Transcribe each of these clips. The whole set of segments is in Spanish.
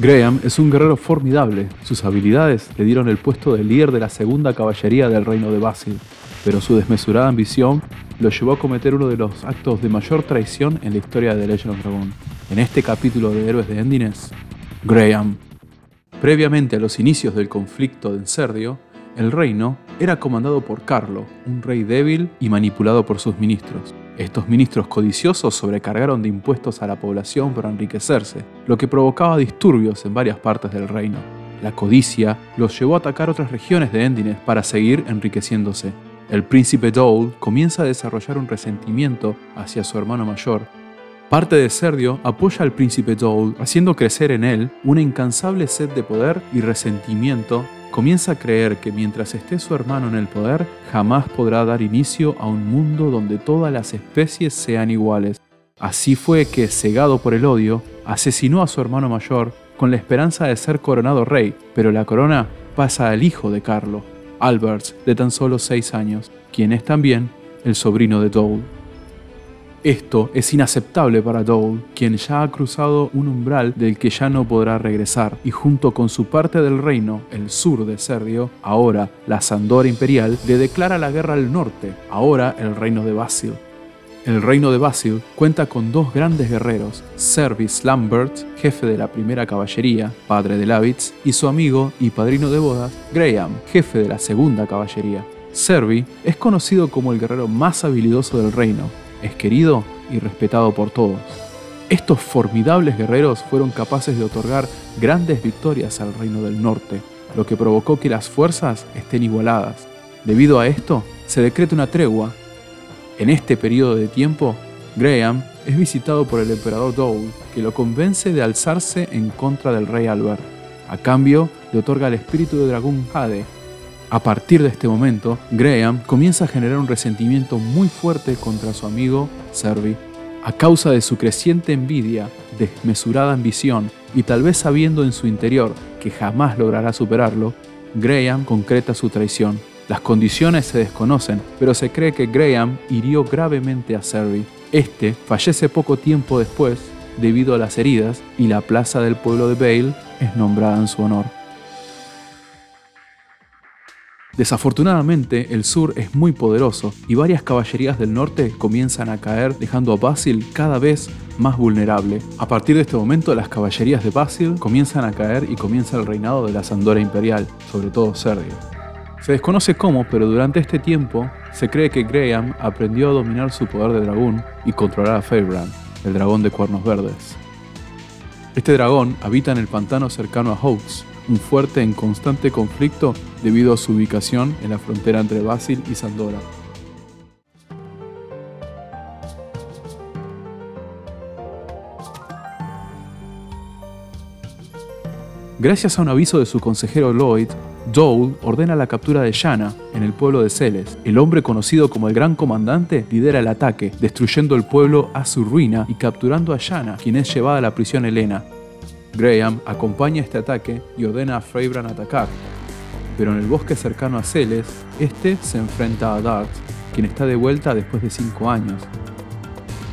Graham es un guerrero formidable. Sus habilidades le dieron el puesto de líder de la segunda caballería del reino de Basil, pero su desmesurada ambición lo llevó a cometer uno de los actos de mayor traición en la historia de Legend of Dragon. En este capítulo de Héroes de Endines, Graham. Previamente a los inicios del conflicto de Encerdio, el reino era comandado por Carlo, un rey débil y manipulado por sus ministros. Estos ministros codiciosos sobrecargaron de impuestos a la población para enriquecerse, lo que provocaba disturbios en varias partes del reino. La codicia los llevó a atacar otras regiones de Endines para seguir enriqueciéndose. El príncipe Dole comienza a desarrollar un resentimiento hacia su hermano mayor. Parte de Serdio apoya al príncipe Dole, haciendo crecer en él una incansable sed de poder y resentimiento comienza a creer que mientras esté su hermano en el poder, jamás podrá dar inicio a un mundo donde todas las especies sean iguales. Así fue que, cegado por el odio, asesinó a su hermano mayor con la esperanza de ser coronado rey, pero la corona pasa al hijo de Carlo, Albert, de tan solo seis años, quien es también el sobrino de Dole. Esto es inaceptable para Dole, quien ya ha cruzado un umbral del que ya no podrá regresar, y junto con su parte del reino, el sur de Serdio, ahora la Sandora Imperial, le declara la guerra al norte, ahora el reino de Basil. El reino de Basil cuenta con dos grandes guerreros, Servis Lambert, jefe de la primera caballería, padre de Lavitz, y su amigo y padrino de bodas, Graham, jefe de la segunda caballería. Servi es conocido como el guerrero más habilidoso del reino, es querido y respetado por todos. Estos formidables guerreros fueron capaces de otorgar grandes victorias al Reino del Norte, lo que provocó que las fuerzas estén igualadas. Debido a esto, se decreta una tregua. En este periodo de tiempo, Graham es visitado por el emperador Dole, que lo convence de alzarse en contra del rey Albert. A cambio, le otorga el espíritu de dragón Jade, a partir de este momento, Graham comienza a generar un resentimiento muy fuerte contra su amigo Servi. A causa de su creciente envidia, desmesurada ambición y tal vez sabiendo en su interior que jamás logrará superarlo, Graham concreta su traición. Las condiciones se desconocen, pero se cree que Graham hirió gravemente a Servi. Este fallece poco tiempo después debido a las heridas y la plaza del pueblo de Bale es nombrada en su honor. Desafortunadamente, el sur es muy poderoso y varias caballerías del norte comienzan a caer, dejando a Basil cada vez más vulnerable. A partir de este momento, las caballerías de Basil comienzan a caer y comienza el reinado de la Sandora Imperial, sobre todo Sergio. Se desconoce cómo, pero durante este tiempo se cree que Graham aprendió a dominar su poder de dragón y controlar a Fairbrand, el dragón de cuernos verdes. Este dragón habita en el pantano cercano a Hawks, un fuerte en constante conflicto debido a su ubicación en la frontera entre Basil y Sandora. Gracias a un aviso de su consejero Lloyd, Dole ordena la captura de Shanna en el pueblo de Celes. El hombre conocido como el Gran Comandante lidera el ataque, destruyendo el pueblo a su ruina y capturando a Shanna, quien es llevada a la prisión Helena. Graham acompaña este ataque y ordena a Freybrand atacar, pero en el bosque cercano a Celes, este se enfrenta a Dart, quien está de vuelta después de cinco años.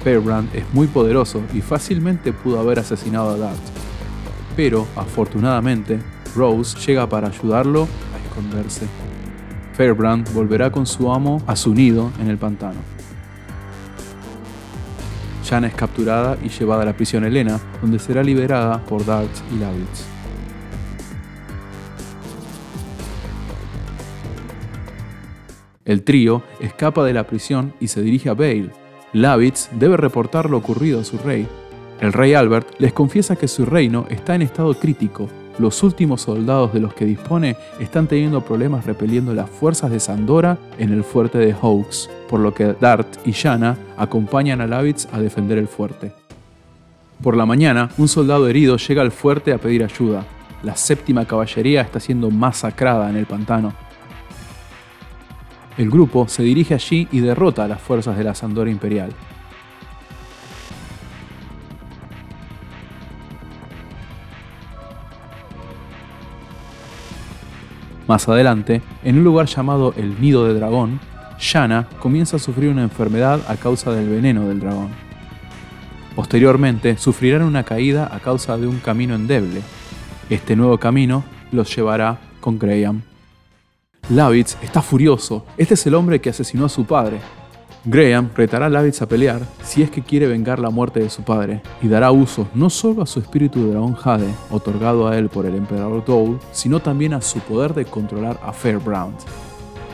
Fairbrand es muy poderoso y fácilmente pudo haber asesinado a Dart, pero afortunadamente Rose llega para ayudarlo a esconderse. Fairbrand volverá con su amo a su nido en el pantano. Jana es capturada y llevada a la prisión Helena, donde será liberada por Dart y Lavitz. El trío escapa de la prisión y se dirige a Bale. Lavitz debe reportar lo ocurrido a su rey. El rey Albert les confiesa que su reino está en estado crítico los últimos soldados de los que dispone están teniendo problemas repeliendo las fuerzas de Sandora en el fuerte de Hawks, por lo que Dart y Yana acompañan a Lavitz a defender el fuerte. Por la mañana, un soldado herido llega al fuerte a pedir ayuda. La séptima caballería está siendo masacrada en el pantano. El grupo se dirige allí y derrota a las fuerzas de la Sandora Imperial. Más adelante, en un lugar llamado el Nido de Dragón, Yana comienza a sufrir una enfermedad a causa del veneno del dragón. Posteriormente, sufrirán una caída a causa de un camino endeble. Este nuevo camino los llevará con Graham. Lavitz está furioso. Este es el hombre que asesinó a su padre. Graham retará a Lavitz a pelear si es que quiere vengar la muerte de su padre, y dará uso no solo a su espíritu de dragón Jade, otorgado a él por el emperador Dole, sino también a su poder de controlar a Fairbrand.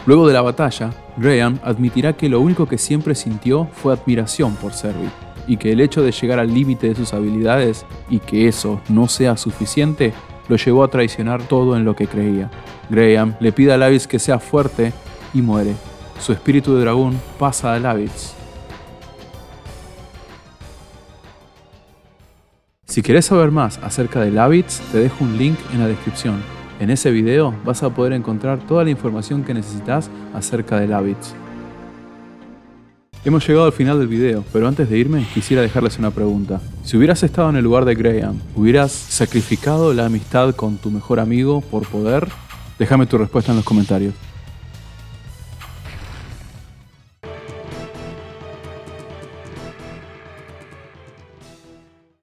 Luego de la batalla, Graham admitirá que lo único que siempre sintió fue admiración por Servit, y que el hecho de llegar al límite de sus habilidades y que eso no sea suficiente lo llevó a traicionar todo en lo que creía. Graham le pide a Lavitz que sea fuerte y muere. Su espíritu de dragón pasa a Lavitz. Si querés saber más acerca de Lavitz, te dejo un link en la descripción. En ese video vas a poder encontrar toda la información que necesitas acerca de Lavitz. Hemos llegado al final del video, pero antes de irme quisiera dejarles una pregunta. Si hubieras estado en el lugar de Graham, ¿hubieras sacrificado la amistad con tu mejor amigo por poder? Déjame tu respuesta en los comentarios.